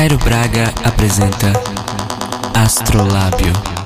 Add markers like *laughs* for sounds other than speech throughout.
Cairo Braga apresenta Astrolábio.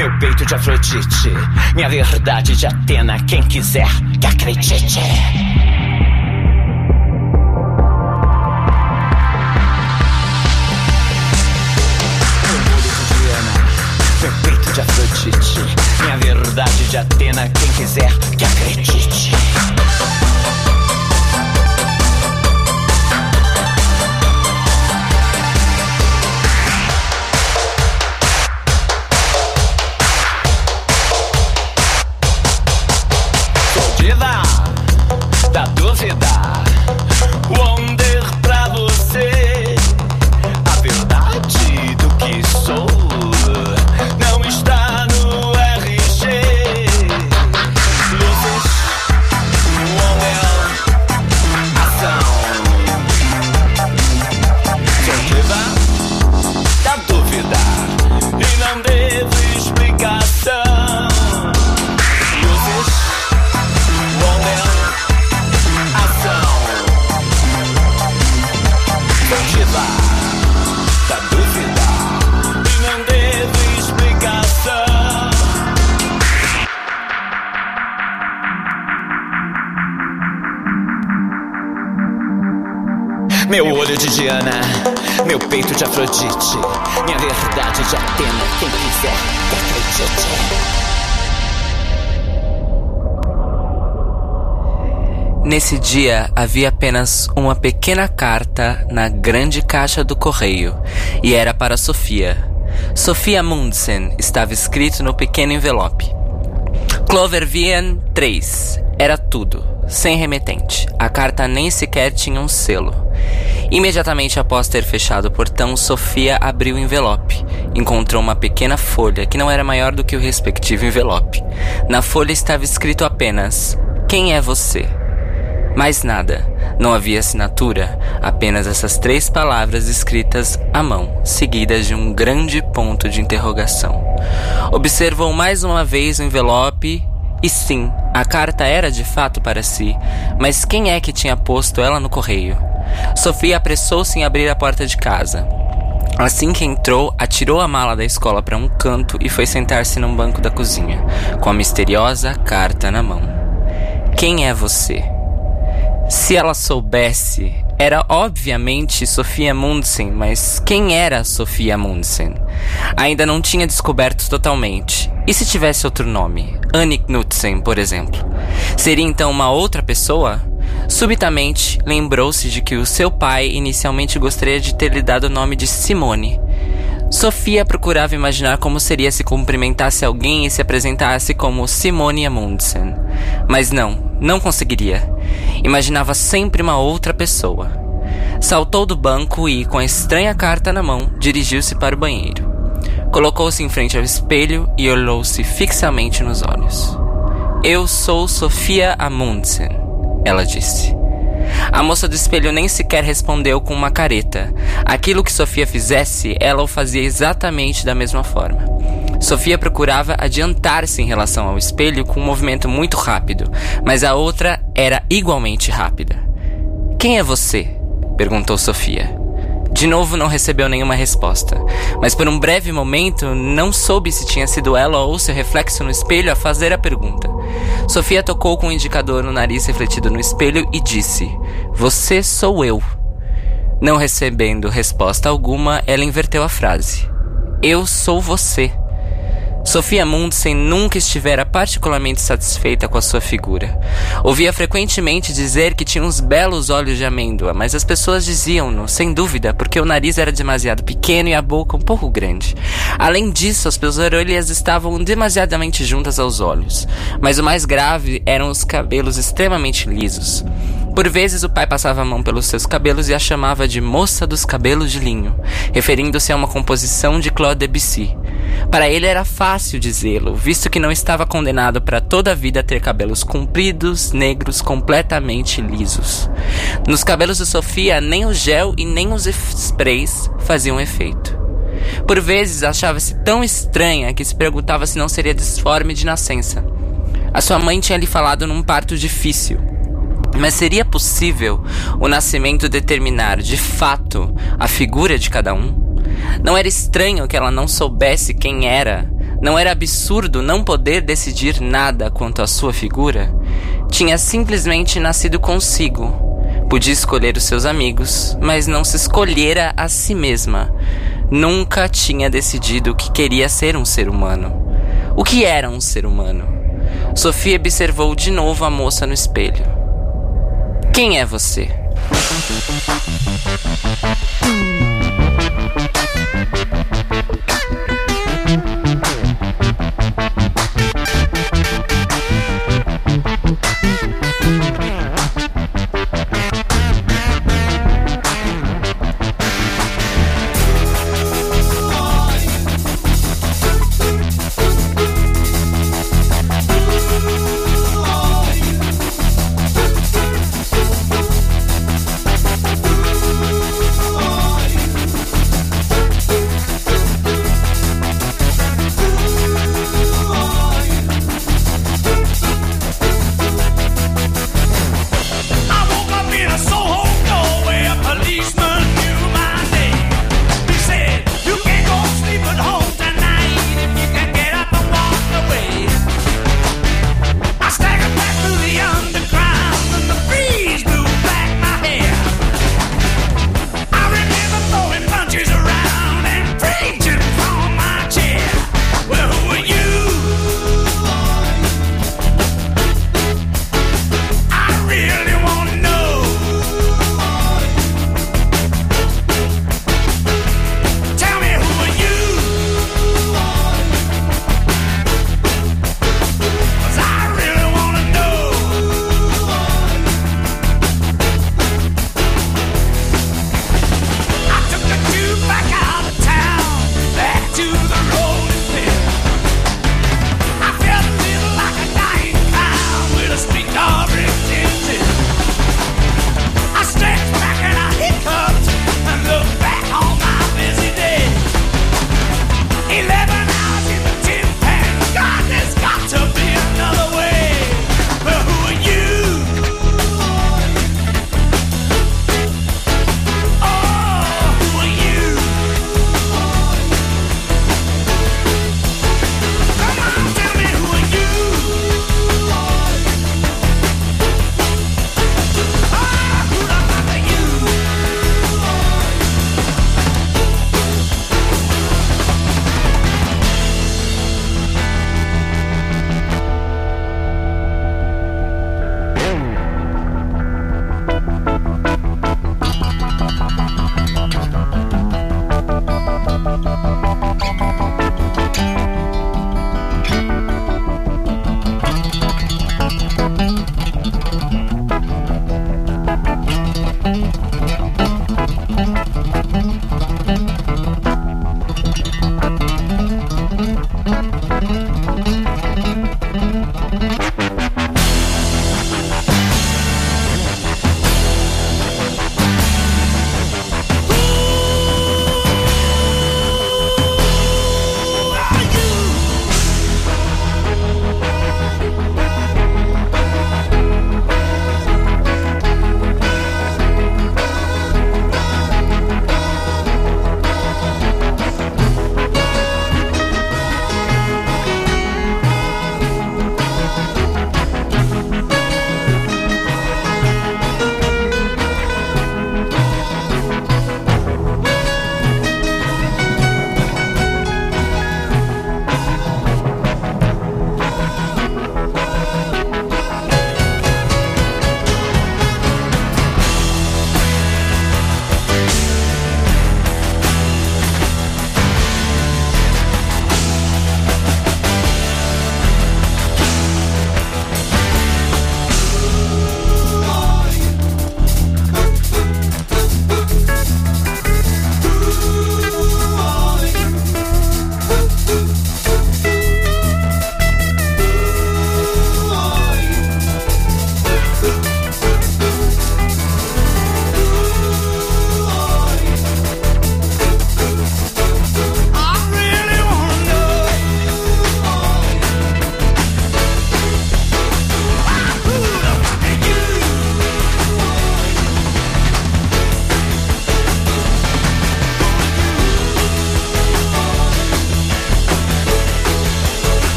Meu peito de Afrodite, minha verdade de Atena, quem quiser que acredite. Meu peito de Afrodite, minha verdade de Atena, quem quiser que acredite. Nesse dia havia apenas uma pequena carta na grande caixa do correio e era para Sofia. Sofia Mundsen estava escrito no pequeno envelope. Clover Vian 3. Era tudo, sem remetente. A carta nem sequer tinha um selo. Imediatamente após ter fechado o portão, Sofia abriu o envelope. Encontrou uma pequena folha que não era maior do que o respectivo envelope. Na folha estava escrito apenas: Quem é você? Mais nada. Não havia assinatura, apenas essas três palavras escritas à mão, seguidas de um grande ponto de interrogação. Observou mais uma vez o envelope e sim, a carta era de fato para si, mas quem é que tinha posto ela no correio? Sofia apressou-se em abrir a porta de casa. Assim que entrou, atirou a mala da escola para um canto e foi sentar-se num banco da cozinha, com a misteriosa carta na mão. Quem é você? Se ela soubesse, era obviamente Sofia Mundsen, mas quem era Sofia Mundsen? Ainda não tinha descoberto totalmente. E se tivesse outro nome? Annie Knudsen, por exemplo. Seria então uma outra pessoa? Subitamente, lembrou-se de que o seu pai inicialmente gostaria de ter lhe dado o nome de Simone. Sofia procurava imaginar como seria se cumprimentasse alguém e se apresentasse como Simone Amundsen. Mas não, não conseguiria. Imaginava sempre uma outra pessoa. Saltou do banco e, com a estranha carta na mão, dirigiu-se para o banheiro. Colocou-se em frente ao espelho e olhou-se fixamente nos olhos. Eu sou Sofia Amundsen, ela disse. A moça do espelho nem sequer respondeu com uma careta. Aquilo que Sofia fizesse, ela o fazia exatamente da mesma forma. Sofia procurava adiantar-se em relação ao espelho com um movimento muito rápido, mas a outra era igualmente rápida. Quem é você? perguntou Sofia. De novo não recebeu nenhuma resposta, mas por um breve momento não soube se tinha sido ela ou seu reflexo no espelho a fazer a pergunta. Sofia tocou com o indicador no nariz refletido no espelho e disse: Você sou eu. Não recebendo resposta alguma, ela inverteu a frase: Eu sou você. Sofia Mundsen nunca estivera particularmente satisfeita com a sua figura. Ouvia frequentemente dizer que tinha uns belos olhos de amêndoa, mas as pessoas diziam-no, sem dúvida, porque o nariz era demasiado pequeno e a boca um pouco grande. Além disso, as suas orelhas estavam demasiadamente juntas aos olhos. Mas o mais grave eram os cabelos extremamente lisos. Por vezes o pai passava a mão pelos seus cabelos e a chamava de Moça dos Cabelos de Linho, referindo-se a uma composição de Claude Debussy. Para ele era fácil dizê-lo, visto que não estava condenado para toda a vida a ter cabelos compridos, negros, completamente lisos. Nos cabelos de Sofia, nem o gel e nem os sprays faziam efeito. Por vezes achava-se tão estranha que se perguntava se não seria disforme de nascença. A sua mãe tinha lhe falado num parto difícil. Mas seria possível o nascimento determinar de fato a figura de cada um? Não era estranho que ela não soubesse quem era? Não era absurdo não poder decidir nada quanto à sua figura? Tinha simplesmente nascido consigo. Podia escolher os seus amigos, mas não se escolhera a si mesma. Nunca tinha decidido que queria ser um ser humano. O que era um ser humano? Sofia observou de novo a moça no espelho. Quem é você?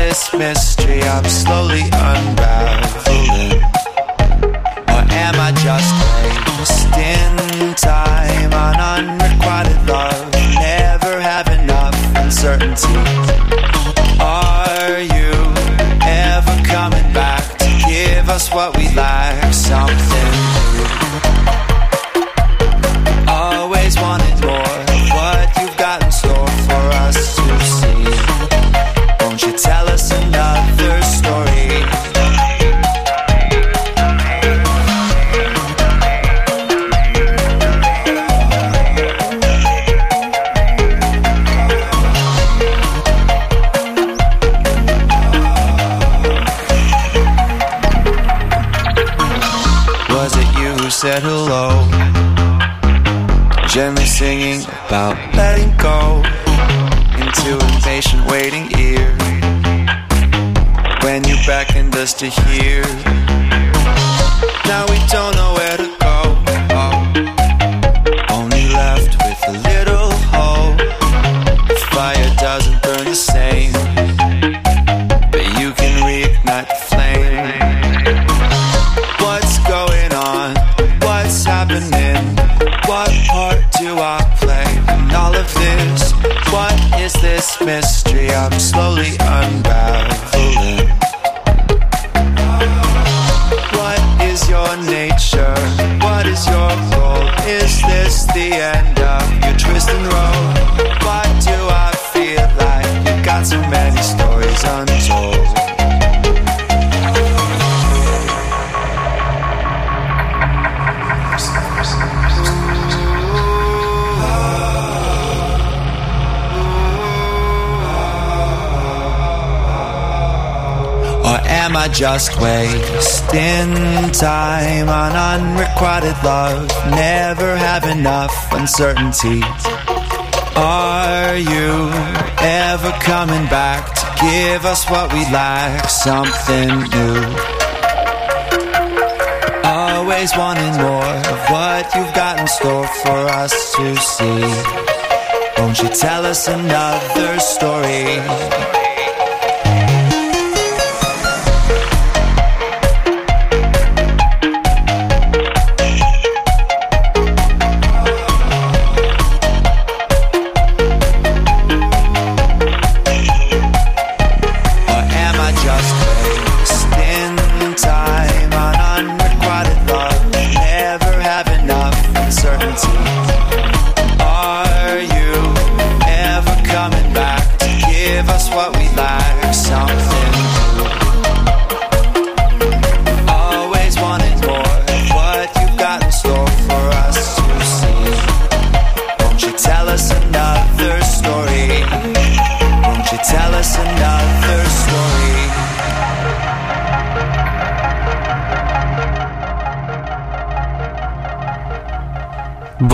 This mystery I'm slowly unraveling? Am I just wasting time on unrequited love? Never have enough uncertainty. Are you ever coming back to give us what we lack? Something new. Always wanting more of what you've got in store for us to see. Won't you tell us another story?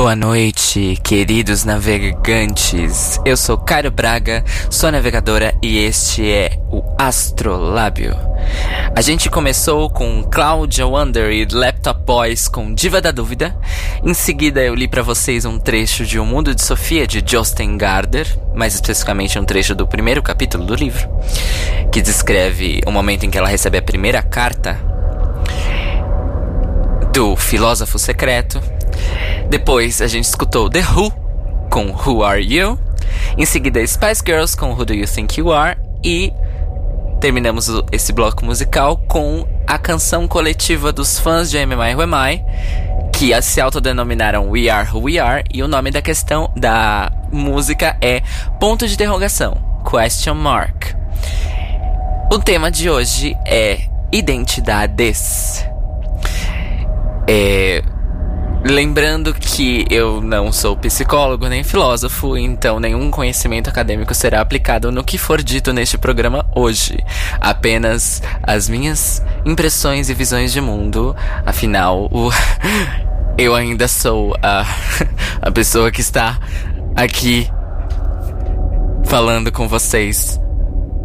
Boa noite, queridos navegantes. Eu sou Caio Braga, sou navegadora e este é o Astrolábio. A gente começou com Cláudia Wonder e Laptop Boys com Diva da Dúvida. Em seguida eu li pra vocês um trecho de O Mundo de Sofia de Jostein Garder, mais especificamente um trecho do primeiro capítulo do livro, que descreve o momento em que ela recebe a primeira carta do filósofo secreto. Depois a gente escutou The Who com Who Are You? Em seguida Spice Girls com Who Do You Think You Are? E terminamos esse bloco musical com a canção coletiva dos fãs de MMI Who Am I, que se autodenominaram We Are Who We Are, e o nome da questão da música é ponto de interrogação, question mark. O tema de hoje é identidades. É, Lembrando que eu não sou psicólogo nem filósofo, então nenhum conhecimento acadêmico será aplicado no que for dito neste programa hoje. Apenas as minhas impressões e visões de mundo. Afinal, o *laughs* eu ainda sou a, *laughs* a pessoa que está aqui falando com vocês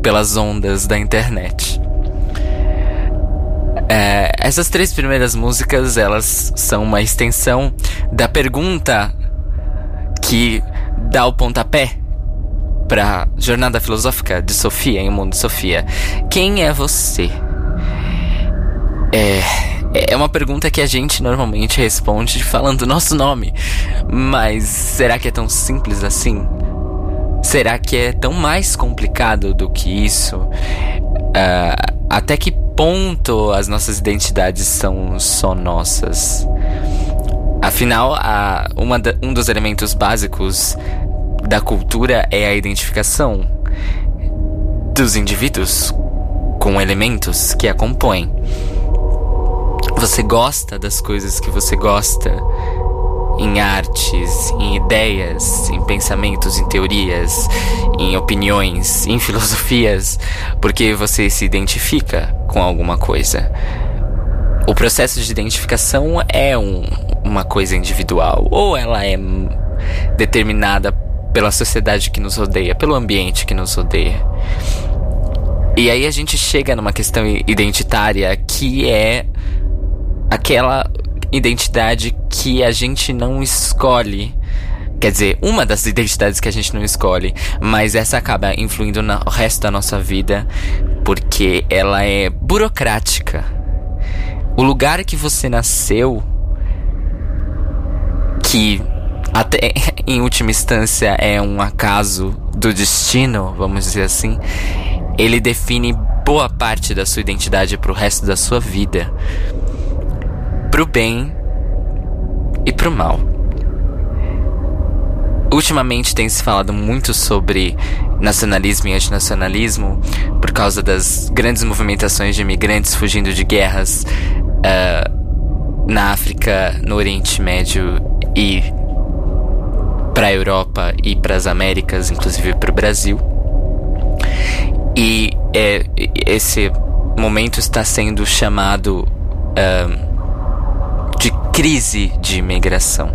pelas ondas da internet. É, essas três primeiras músicas, elas são uma extensão da pergunta que dá o pontapé para Jornada Filosófica de Sofia em Mundo de Sofia. Quem é você? É, é uma pergunta que a gente normalmente responde falando nosso nome. Mas será que é tão simples assim? Será que é tão mais complicado do que isso? Uh, até que ponto as nossas identidades são só nossas? Afinal, a, uma da, um dos elementos básicos da cultura é a identificação dos indivíduos com elementos que a compõem. Você gosta das coisas que você gosta em artes, em ideias, em pensamentos, em teorias, em opiniões, em *laughs* filosofias, porque você se identifica com alguma coisa. O processo de identificação é um, uma coisa individual, ou ela é determinada pela sociedade que nos rodeia, pelo ambiente que nos rodeia. E aí a gente chega numa questão identitária que é aquela identidade que a gente não escolhe. Quer dizer, uma das identidades que a gente não escolhe, mas essa acaba influindo no resto da nossa vida porque ela é burocrática. O lugar que você nasceu, que até *laughs* em última instância é um acaso do destino, vamos dizer assim, ele define boa parte da sua identidade para o resto da sua vida, pro bem e pro mal. Ultimamente tem se falado muito sobre nacionalismo e antinacionalismo por causa das grandes movimentações de imigrantes fugindo de guerras uh, na África, no Oriente Médio e para a Europa e para as Américas, inclusive para o Brasil. E é, esse momento está sendo chamado de crise de imigração.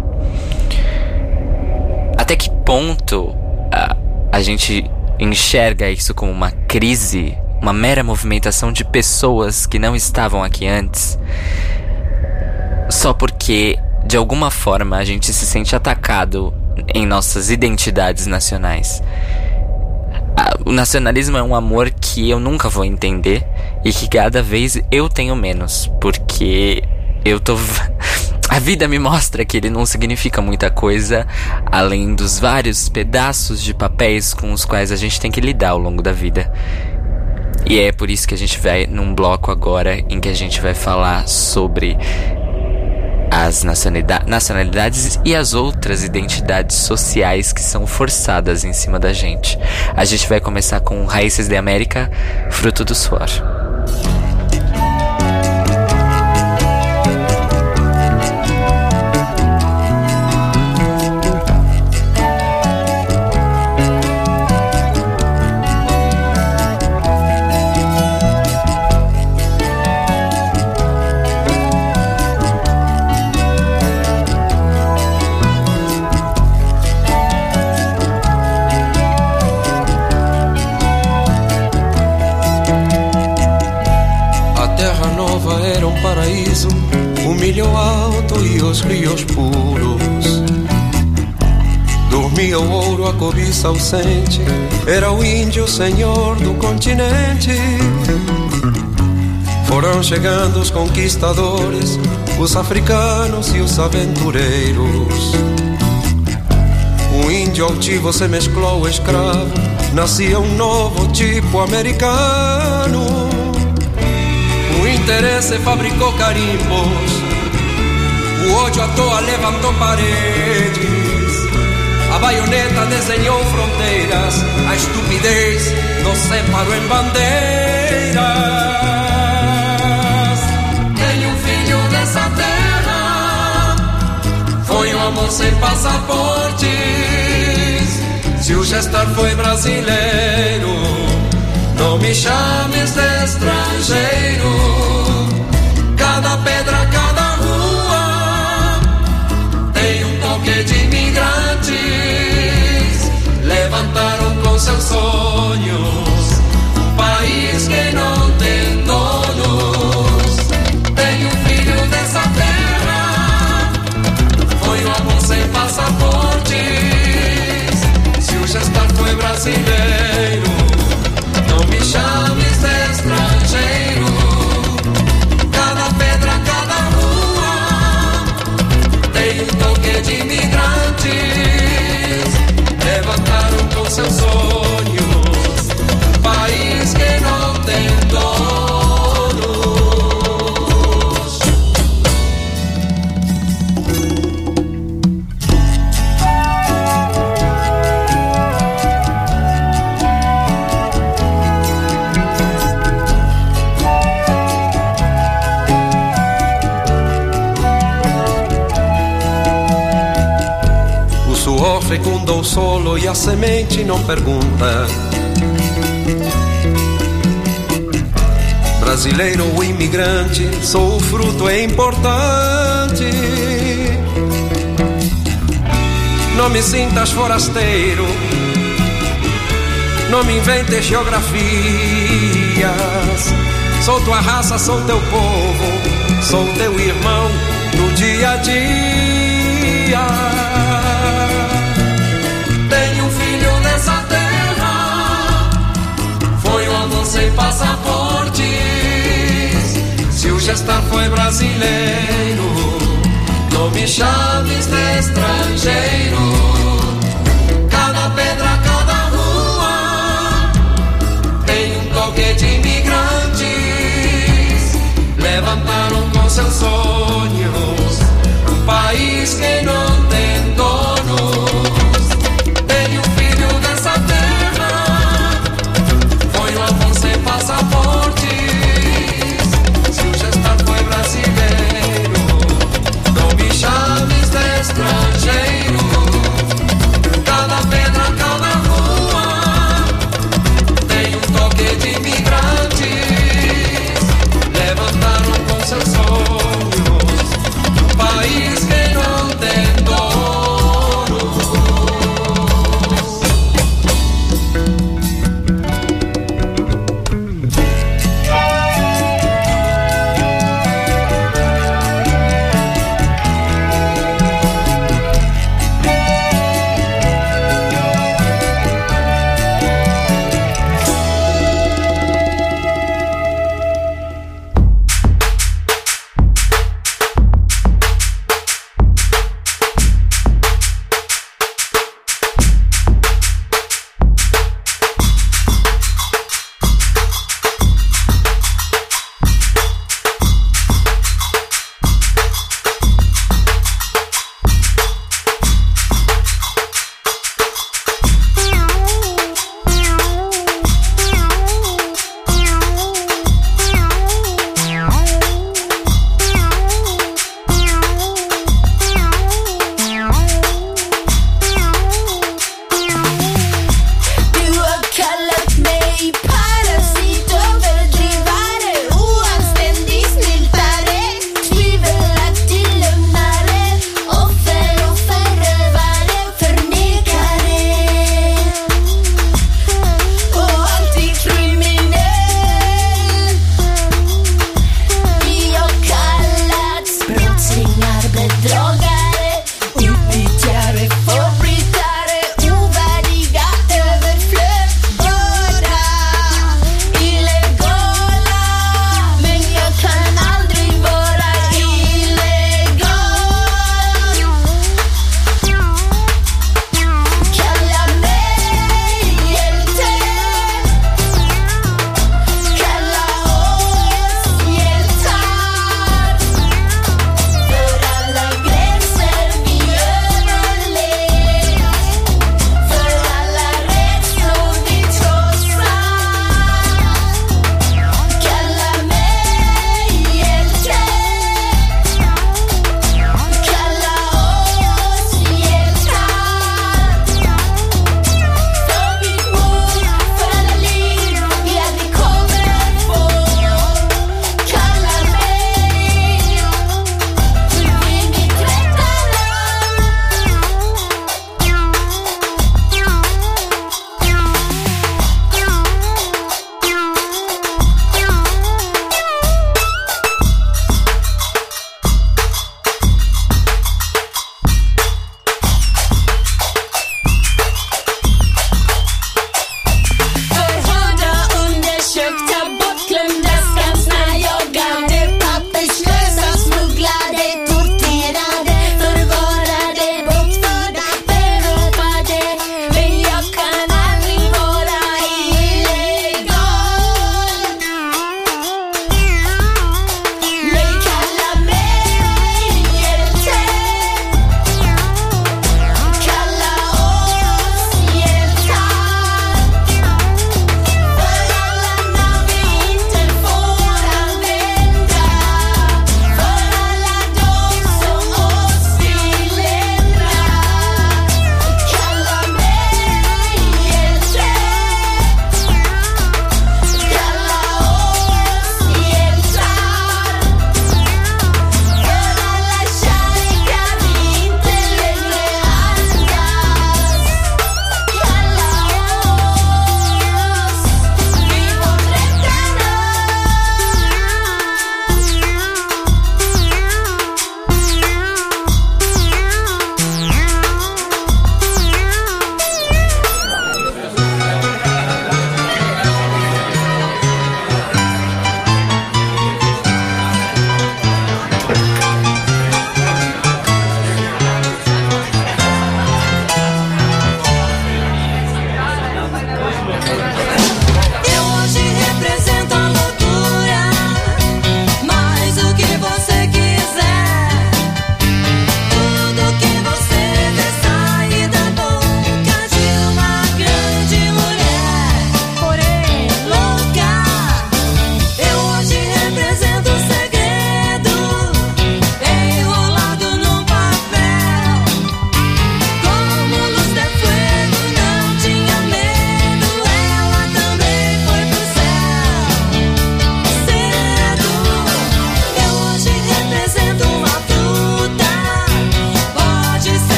Até que ponto a, a gente enxerga isso como uma crise, uma mera movimentação de pessoas que não estavam aqui antes, só porque de alguma forma a gente se sente atacado em nossas identidades nacionais. O nacionalismo é um amor que eu nunca vou entender e que cada vez eu tenho menos, porque eu tô. A vida me mostra que ele não significa muita coisa além dos vários pedaços de papéis com os quais a gente tem que lidar ao longo da vida. E é por isso que a gente vai num bloco agora em que a gente vai falar sobre as nacionalidades e as outras identidades sociais que são forçadas em cima da gente. A gente vai começar com Raízes de América, Fruto do Suor. Cobiça ausente, era o índio senhor do continente. Foram chegando os conquistadores, os africanos e os aventureiros. O índio altivo se mesclou ao escravo, nascia um novo tipo americano. O interesse fabricou carimbos o ódio à toa levantou paredes. Baioneta desenhou fronteiras. A estupidez nos separou em bandeiras. Tenho um filho dessa terra. Foi um amor sem passaportes. Se o gestor foi brasileiro, não me chames de estrangeiro. Brasileiro. Não me chames de estrangeiro. Cada pedra, cada rua tem um toque de imigrantes. Levantaram com seus sonhos. O solo e a semente não pergunta. Brasileiro ou imigrante, sou o fruto, é importante. Não me sintas forasteiro, não me inventes geografias. Sou tua raça, sou teu povo, sou teu irmão no dia a dia. Gestar foi brasileiro, não me chames de estrangeiro.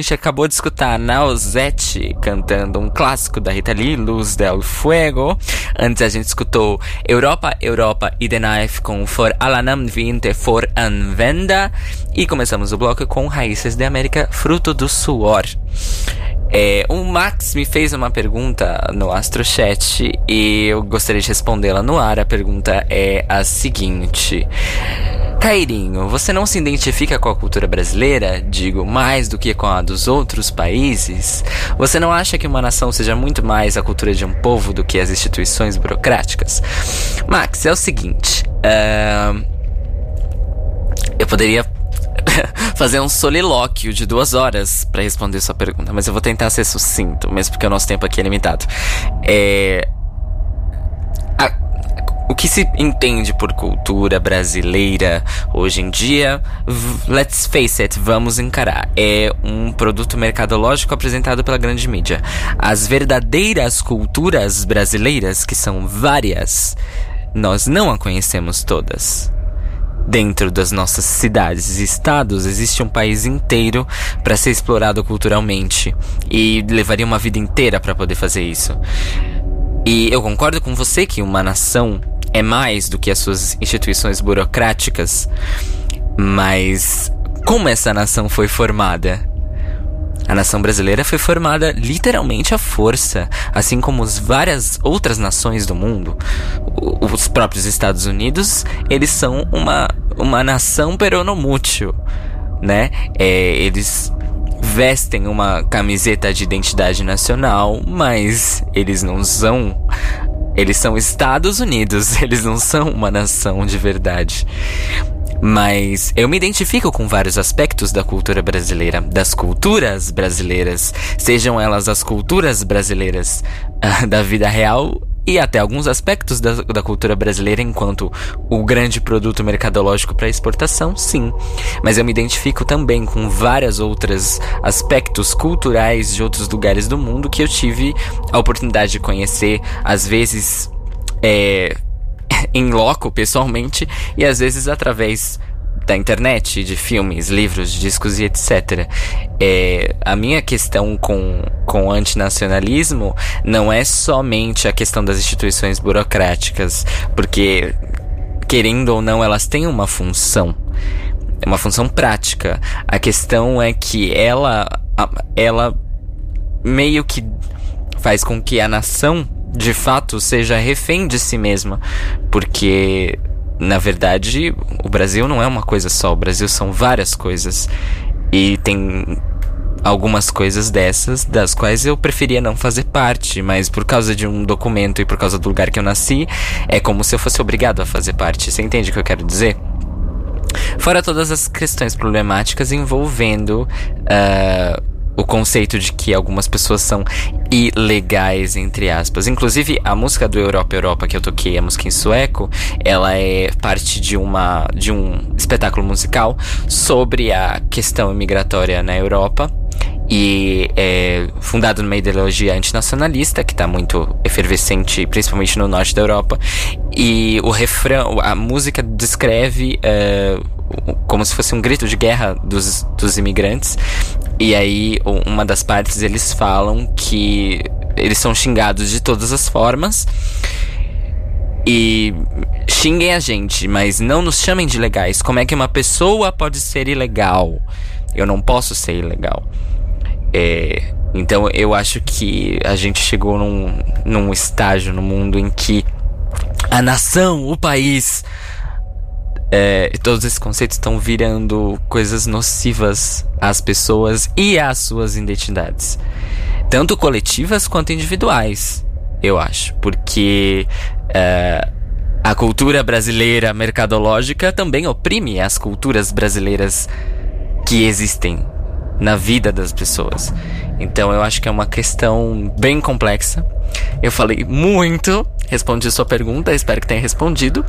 Gente acabou de escutar Nausete cantando um clássico da Rita Lee, Luz del Fuego. Antes a gente escutou Europa, Europa e The Knife com For Alanam Vinte For Anvenda. E começamos o bloco com Raízes de América, Fruto do Suor. É, o Max me fez uma pergunta no AstroChat e eu gostaria de respondê-la no ar. A pergunta é a seguinte: Cairinho, você não se identifica com a cultura brasileira, digo, mais do que com a dos outros países? Você não acha que uma nação seja muito mais a cultura de um povo do que as instituições burocráticas? Max, é o seguinte: uh, eu poderia *laughs* fazer um solilóquio de duas horas para responder sua pergunta, mas eu vou tentar ser sucinto, mesmo porque o nosso tempo aqui é limitado. É. A, o que se entende por cultura brasileira hoje em dia, let's face it, vamos encarar, é um produto mercadológico apresentado pela grande mídia. As verdadeiras culturas brasileiras, que são várias, nós não a conhecemos todas. Dentro das nossas cidades e estados existe um país inteiro para ser explorado culturalmente e levaria uma vida inteira para poder fazer isso. E eu concordo com você que uma nação é mais do que as suas instituições burocráticas, mas como essa nação foi formada? A nação brasileira foi formada literalmente à força, assim como as várias outras nações do mundo. Os próprios Estados Unidos, eles são uma, uma nação peronomútil, né? É, eles vestem uma camiseta de identidade nacional, mas eles não são eles são Estados Unidos, *laughs* eles não são uma nação de verdade. Mas eu me identifico com vários aspectos da cultura brasileira, das culturas brasileiras, sejam elas as culturas brasileiras uh, *laughs* da vida real e até alguns aspectos da, da, cultura brasileira enquanto o grande produto mercadológico para exportação, sim. Mas eu me identifico também com vários outros aspectos culturais de outros lugares do mundo que eu tive a oportunidade de conhecer, às vezes é, *laughs* em loco, pessoalmente, e às vezes através da internet, de filmes, livros, discos e etc. É, a minha questão com, com o antinacionalismo não é somente a questão das instituições burocráticas, porque, querendo ou não, elas têm uma função. É uma função prática. A questão é que ela, ela meio que faz com que a nação de fato seja refém de si mesma, porque na verdade o Brasil não é uma coisa só, o Brasil são várias coisas e tem algumas coisas dessas das quais eu preferia não fazer parte, mas por causa de um documento e por causa do lugar que eu nasci, é como se eu fosse obrigado a fazer parte. Você entende o que eu quero dizer? Fora todas as questões problemáticas envolvendo uh, o conceito de que algumas pessoas são ilegais, entre aspas. Inclusive, a música do Europa Europa que eu toquei, a música em sueco, ela é parte de, uma, de um espetáculo musical sobre a questão imigratória na Europa e é fundado numa ideologia antinacionalista que está muito efervescente, principalmente no norte da Europa. E o refrão, a música descreve uh, como se fosse um grito de guerra dos, dos imigrantes e aí, uma das partes eles falam que eles são xingados de todas as formas. E xinguem a gente, mas não nos chamem de legais. Como é que uma pessoa pode ser ilegal? Eu não posso ser ilegal. É, então eu acho que a gente chegou num, num estágio no mundo em que a nação, o país, é, todos esses conceitos estão virando coisas nocivas às pessoas e às suas identidades. Tanto coletivas quanto individuais, eu acho. Porque é, a cultura brasileira mercadológica também oprime as culturas brasileiras que existem na vida das pessoas. Então eu acho que é uma questão bem complexa. Eu falei muito, respondi sua pergunta, espero que tenha respondido.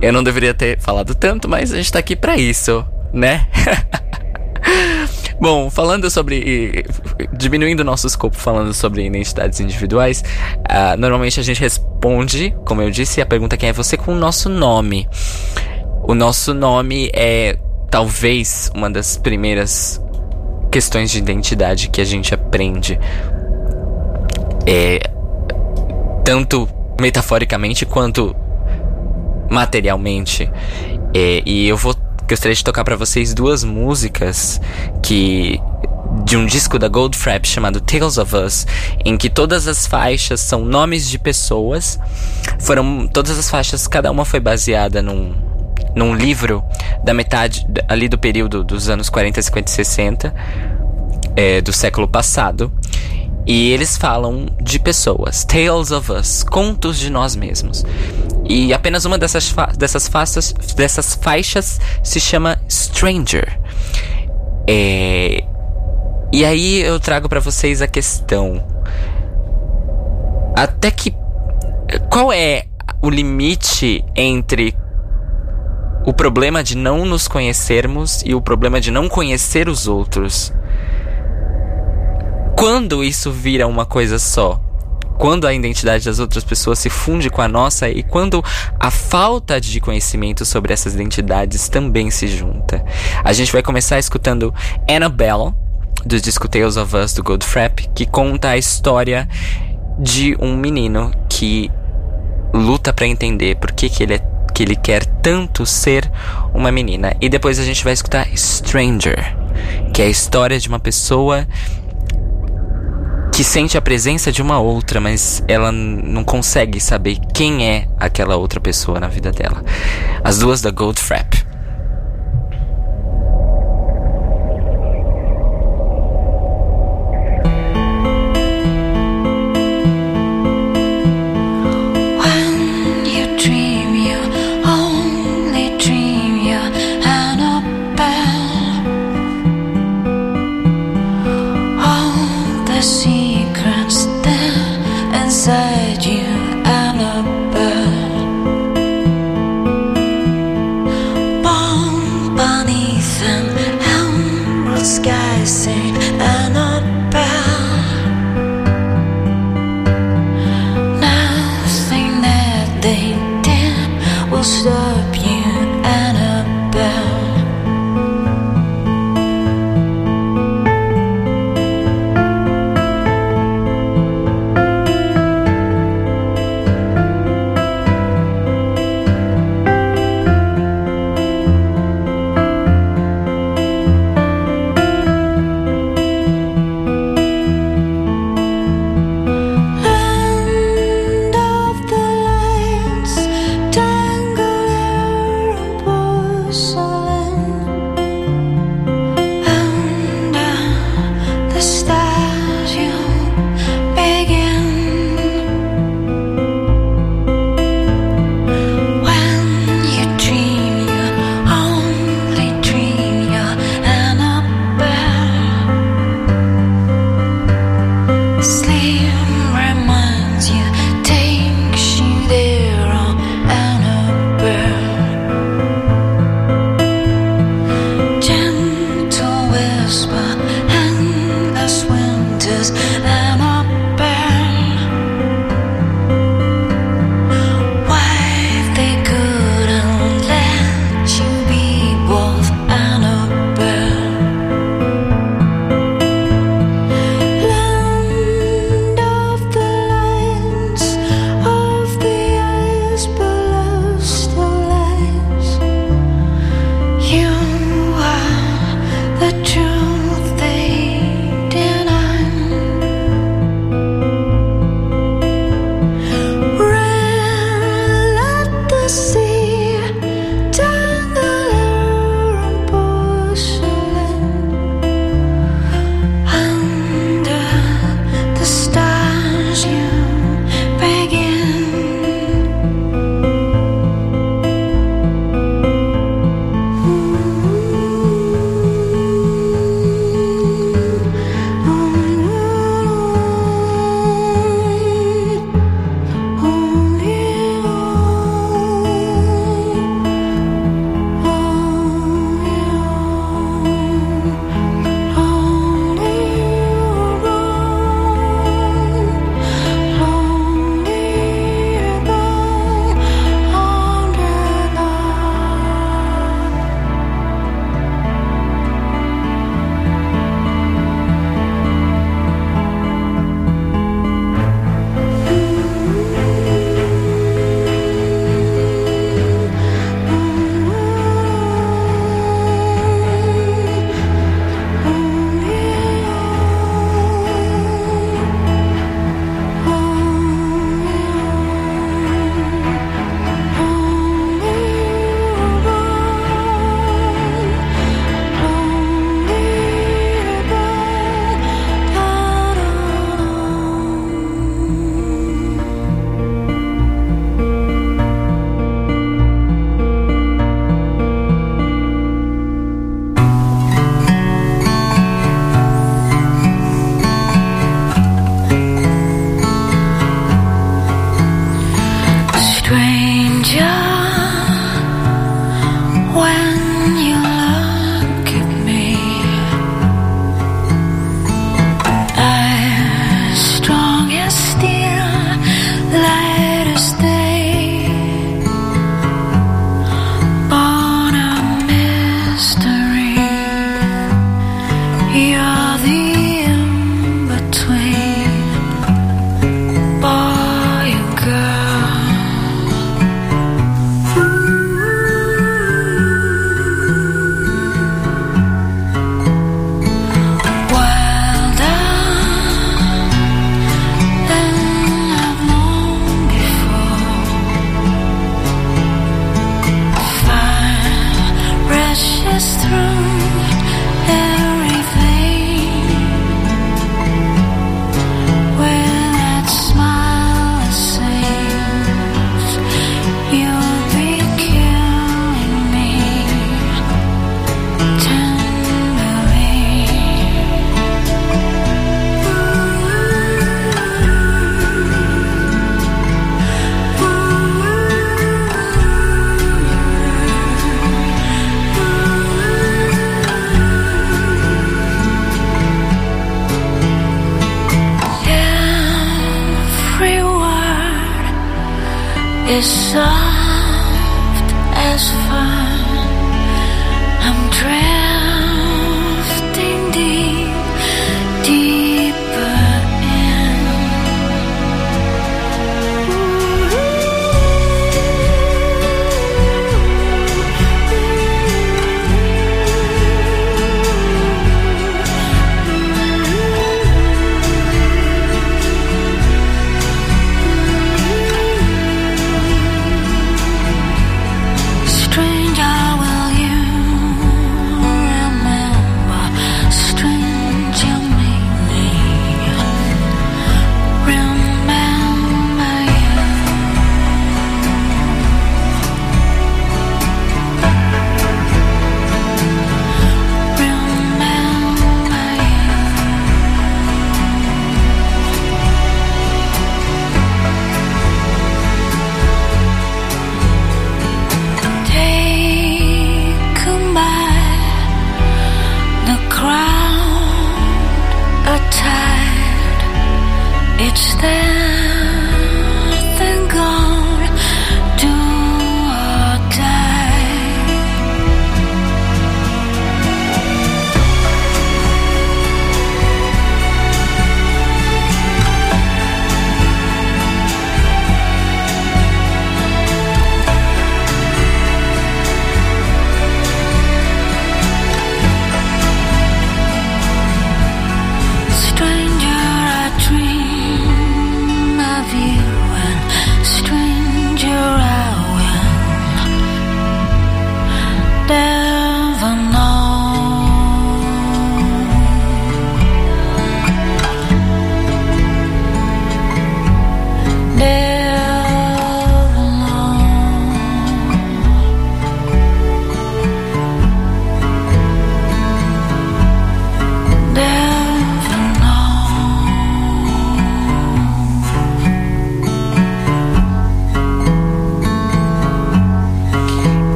Eu não deveria ter falado tanto, mas a gente tá aqui para isso, né? *laughs* Bom, falando sobre. diminuindo o nosso escopo, falando sobre identidades individuais, uh, normalmente a gente responde, como eu disse, a pergunta quem é você com o nosso nome. O nosso nome é talvez uma das primeiras questões de identidade que a gente aprende. É, tanto metaforicamente quanto materialmente. É, e eu vou gostaria de tocar para vocês duas músicas que de um disco da Goldfrapp chamado Tales of Us, em que todas as faixas são nomes de pessoas. Foram todas as faixas, cada uma foi baseada num num livro da metade ali do período dos anos 40, 50 e 60 é, do século passado. E eles falam de pessoas, Tales of Us, contos de nós mesmos. E apenas uma dessas, fa dessas, faixas, dessas faixas se chama Stranger. É... E aí eu trago para vocês a questão. Até que. Qual é o limite entre o problema de não nos conhecermos e o problema de não conhecer os outros? Quando isso vira uma coisa só? Quando a identidade das outras pessoas se funde com a nossa e quando a falta de conhecimento sobre essas identidades também se junta. A gente vai começar escutando Annabelle, do disco Tales of Us do Goldfrapp, que conta a história de um menino que luta para entender por que, que ele é que ele quer tanto ser uma menina. E depois a gente vai escutar Stranger, que é a história de uma pessoa que sente a presença de uma outra, mas ela não consegue saber quem é aquela outra pessoa na vida dela. As duas da Goldfrapp.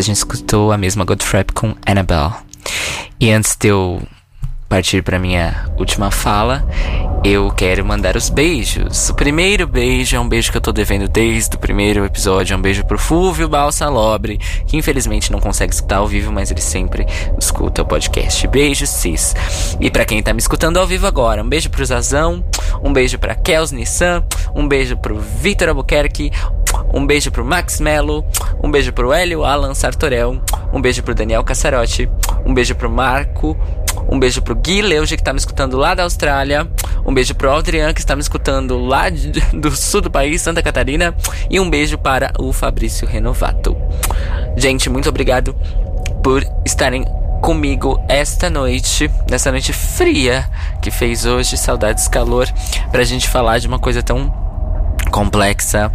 A gente escutou a mesma Goldfrapp com Annabelle. E antes de eu partir para minha última fala, eu quero mandar os beijos. O primeiro beijo é um beijo que eu tô devendo desde o primeiro episódio. É um beijo pro Fúvio Balsalobre, que infelizmente não consegue escutar ao vivo, mas ele sempre escuta o podcast. Beijo, cis. E pra quem tá me escutando ao vivo agora, um beijo pro Zazão, um beijo pra Kels Nissan, um beijo pro Vitor Albuquerque, um beijo pro Max Mello, um beijo pro Hélio Alan Sartorel, um beijo pro Daniel Cassarotti, um beijo pro Marco, um beijo pro Gui Leuge, que tá me escutando lá da Austrália. Um beijo pro Adrian, que está me escutando lá de- *laughs* do sul do país, Santa Catarina. E um beijo para o Fabrício Renovato. Gente, muito obrigado por estarem comigo esta noite, nessa noite fria que fez hoje, saudades calor, pra gente falar de uma coisa tão complexa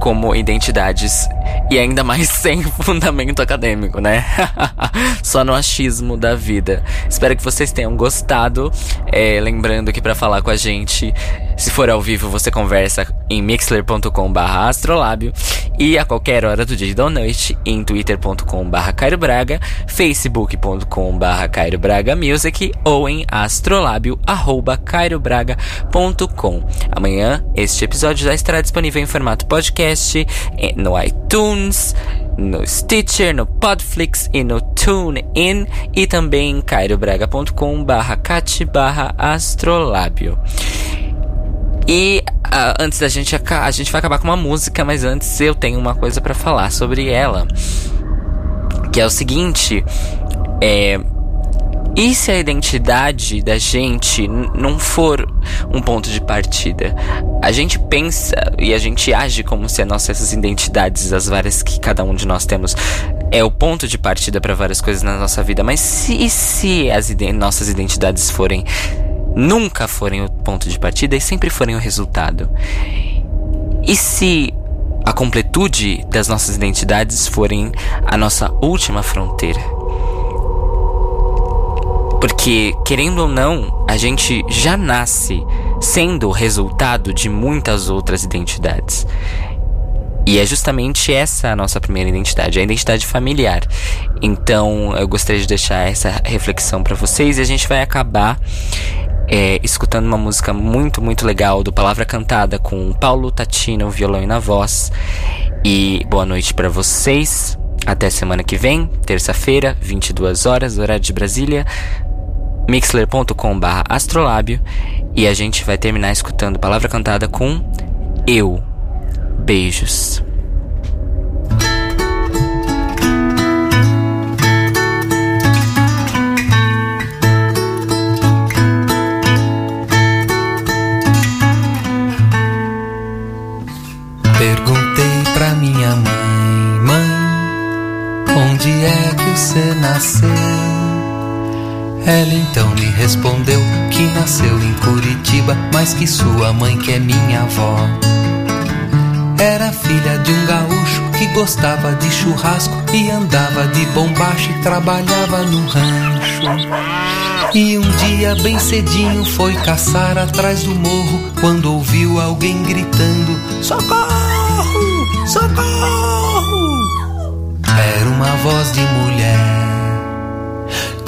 como identidades e ainda mais *laughs* sem fundamento acadêmico, né? *laughs* Só no achismo da vida. Espero que vocês tenham gostado. É, lembrando que para falar com a gente, se for ao vivo, você conversa em mixler.com/astrolábio e a qualquer hora do dia e da noite em twitter.com/barra Cairo Braga, facebook.com/barra Cairo Braga Music ou em astrolábio@cairobraga.com. Amanhã este episódio já estará disponível em formato podcast eh, no iTunes, no Stitcher, no Podflix e no TuneIn e também em cairobraga.com barra cat barra astrolábio. E ah, antes da gente a gente vai acabar com uma música, mas antes eu tenho uma coisa pra falar sobre ela, que é o seguinte, é e se a identidade da gente não for um ponto de partida? A gente pensa e a gente age como se as nossas identidades, as várias que cada um de nós temos, é o ponto de partida para várias coisas na nossa vida. Mas se, e se as ide- nossas identidades forem nunca forem o ponto de partida e sempre forem o resultado? E se a completude das nossas identidades forem a nossa última fronteira? Porque, querendo ou não, a gente já nasce sendo o resultado de muitas outras identidades. E é justamente essa a nossa primeira identidade, a identidade familiar. Então, eu gostaria de deixar essa reflexão para vocês e a gente vai acabar é, escutando uma música muito, muito legal do Palavra Cantada com Paulo Tatino, violão e na voz. E boa noite para vocês. Até semana que vem, terça-feira, 22 horas, horário de Brasília, mixler.com/barra astrolábio. E a gente vai terminar escutando Palavra Cantada com Eu. Beijos. Perguntei pra minha mãe, onde é que você nasceu? Ela então me respondeu que nasceu em Curitiba, mas que sua mãe, que é minha avó, era filha de um gaúcho que gostava de churrasco e andava de bombacha e trabalhava no rancho. E um dia bem cedinho foi caçar atrás do morro quando ouviu alguém gritando: Socorro! Socorro! Era uma voz de mulher.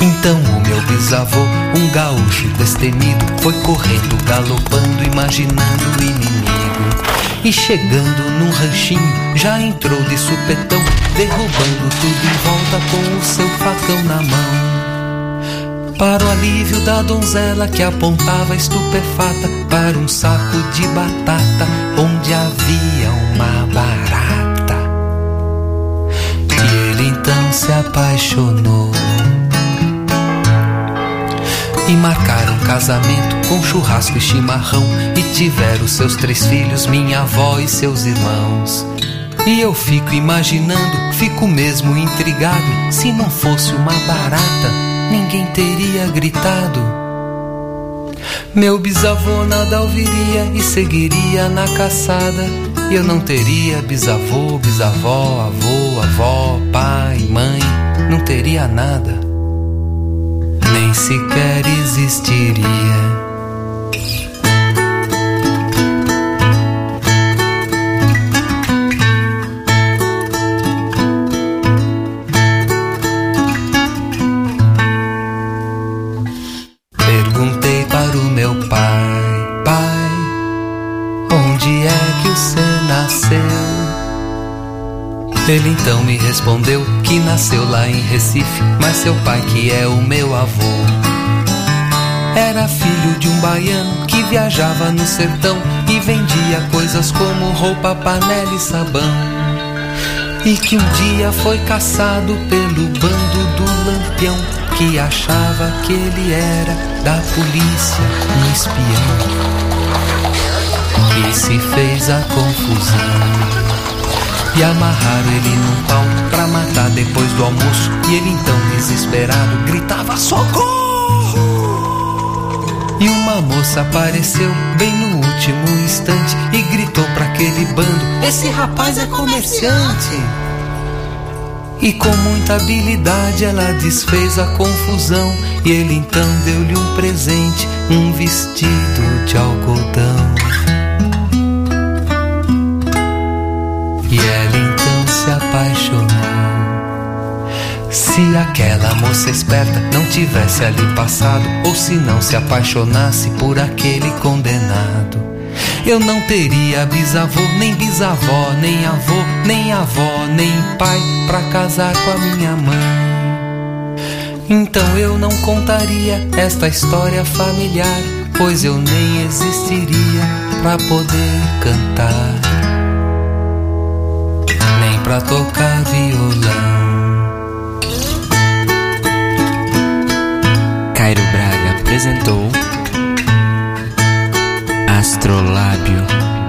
Então o meu bisavô, um gaúcho destemido, foi correndo, galopando, imaginando o inimigo. E chegando num ranchinho, já entrou de supetão, derrubando tudo em volta com o seu facão na mão. Para o alívio da donzela que apontava estupefata para um saco de batata onde havia uma barata. Então se apaixonou. E marcaram casamento com churrasco e chimarrão. E tiveram seus três filhos, minha avó e seus irmãos. E eu fico imaginando, fico mesmo intrigado. Se não fosse uma barata, ninguém teria gritado. Meu bisavô nada ouviria e seguiria na caçada. E eu não teria bisavô, bisavó, avô, avó, pai, mãe, não teria nada. Nem sequer existiria. Onde é que você nasceu? Ele então me respondeu que nasceu lá em Recife, mas seu pai, que é o meu avô, era filho de um baiano que viajava no sertão e vendia coisas como roupa, panela e sabão. E que um dia foi caçado pelo bando do lampião que achava que ele era da polícia, um espião. E se fez a confusão. E amarraram ele num pau pra matar depois do almoço. E ele então, desesperado, gritava: Socorro! E uma moça apareceu bem no último instante e gritou pra aquele bando: Esse rapaz é comerciante! E com muita habilidade ela desfez a confusão. E ele então deu-lhe um presente, um vestido de algodão. E ela então se apaixonou. Se aquela moça esperta não tivesse ali passado, ou se não se apaixonasse por aquele condenado. Eu não teria bisavô, nem bisavó, nem avô, nem avó, nem pai pra casar com a minha mãe. Então eu não contaria esta história familiar, pois eu nem existiria pra poder cantar, nem pra tocar violão. Cairo Braga apresentou Astrolábio.